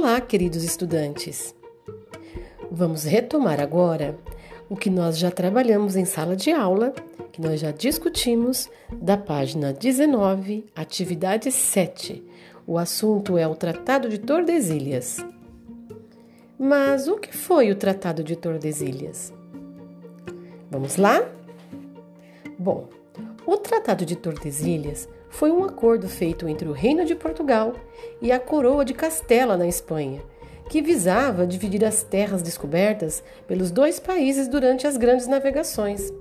Olá, queridos estudantes! Vamos retomar agora o que nós já trabalhamos em sala de aula, que nós já discutimos, da página 19, atividade 7. O assunto é o Tratado de Tordesilhas. Mas o que foi o Tratado de Tordesilhas? Vamos lá? Bom, o Tratado de Tordesilhas foi um acordo feito entre o Reino de Portugal e a Coroa de Castela, na Espanha, que visava dividir as terras descobertas pelos dois países durante as grandes navegações.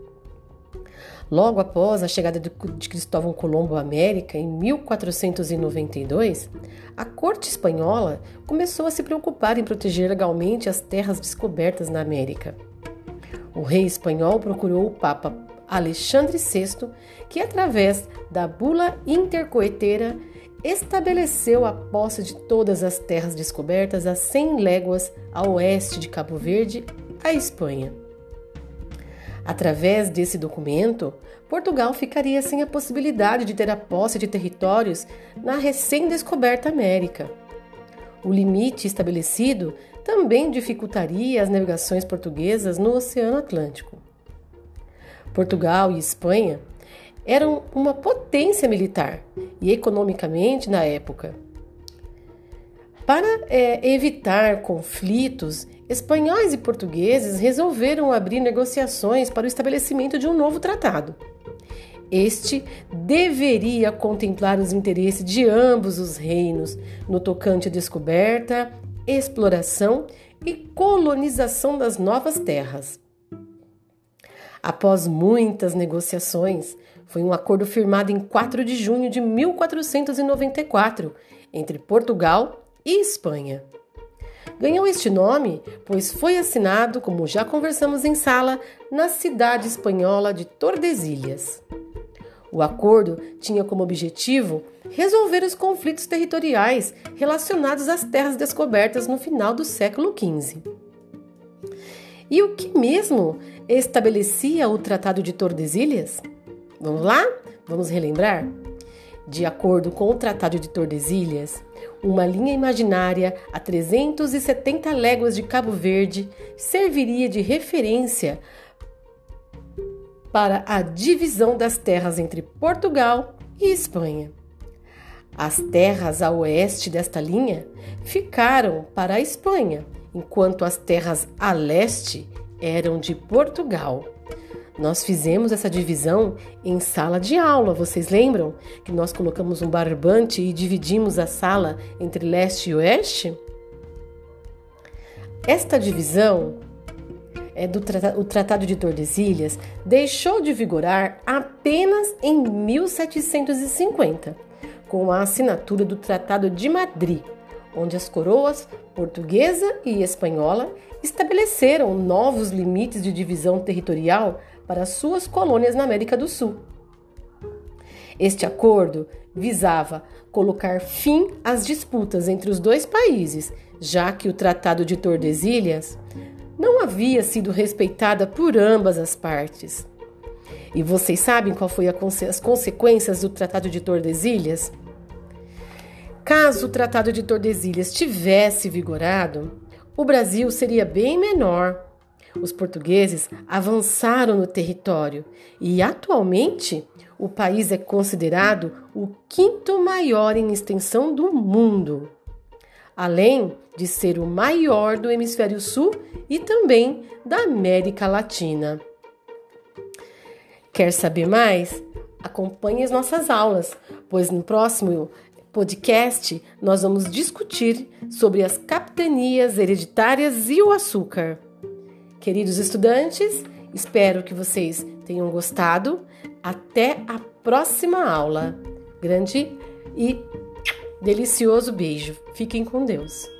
Logo após a chegada de Cristóvão Colombo à América, em 1492, a corte espanhola começou a se preocupar em proteger legalmente as terras descobertas na América. O rei espanhol procurou o Papa Alexandre VI, que através da bula intercoeteira estabeleceu a posse de todas as terras descobertas a 100 léguas a oeste de Cabo Verde, a Espanha. Através desse documento, Portugal ficaria sem a possibilidade de ter a posse de territórios na recém-descoberta América. O limite estabelecido também dificultaria as navegações portuguesas no Oceano Atlântico. Portugal e Espanha eram uma potência militar e economicamente na época. Para é, evitar conflitos, espanhóis e portugueses resolveram abrir negociações para o estabelecimento de um novo tratado. Este deveria contemplar os interesses de ambos os reinos no tocante à descoberta, exploração e colonização das novas terras. Após muitas negociações, foi um acordo firmado em 4 de junho de 1494 entre Portugal e Espanha. Ganhou este nome pois foi assinado, como já conversamos em sala, na cidade espanhola de Tordesilhas. O acordo tinha como objetivo resolver os conflitos territoriais relacionados às terras descobertas no final do século XV. E o que mesmo estabelecia o Tratado de Tordesilhas? Vamos lá? Vamos relembrar? De acordo com o Tratado de Tordesilhas, uma linha imaginária a 370 léguas de Cabo Verde serviria de referência para a divisão das terras entre Portugal e Espanha. As terras a oeste desta linha ficaram para a Espanha enquanto as terras a leste eram de Portugal. Nós fizemos essa divisão em sala de aula, vocês lembram? Que nós colocamos um barbante e dividimos a sala entre leste e oeste? Esta divisão é do o Tratado de Tordesilhas deixou de vigorar apenas em 1750, com a assinatura do Tratado de Madrid, onde as coroas portuguesa e espanhola estabeleceram novos limites de divisão territorial para suas colônias na América do Sul. Este acordo visava colocar fim às disputas entre os dois países, já que o Tratado de Tordesilhas não havia sido respeitada por ambas as partes. E vocês sabem qual foi as consequências do Tratado de Tordesilhas? Caso o Tratado de Tordesilhas tivesse vigorado, o Brasil seria bem menor. Os portugueses avançaram no território e, atualmente, o país é considerado o quinto maior em extensão do mundo, além de ser o maior do hemisfério sul e também da América Latina. Quer saber mais? Acompanhe as nossas aulas, pois no próximo podcast, nós vamos discutir sobre as capitanias hereditárias e o açúcar. Queridos estudantes, espero que vocês tenham gostado. Até a próxima aula. Grande e delicioso beijo. Fiquem com Deus.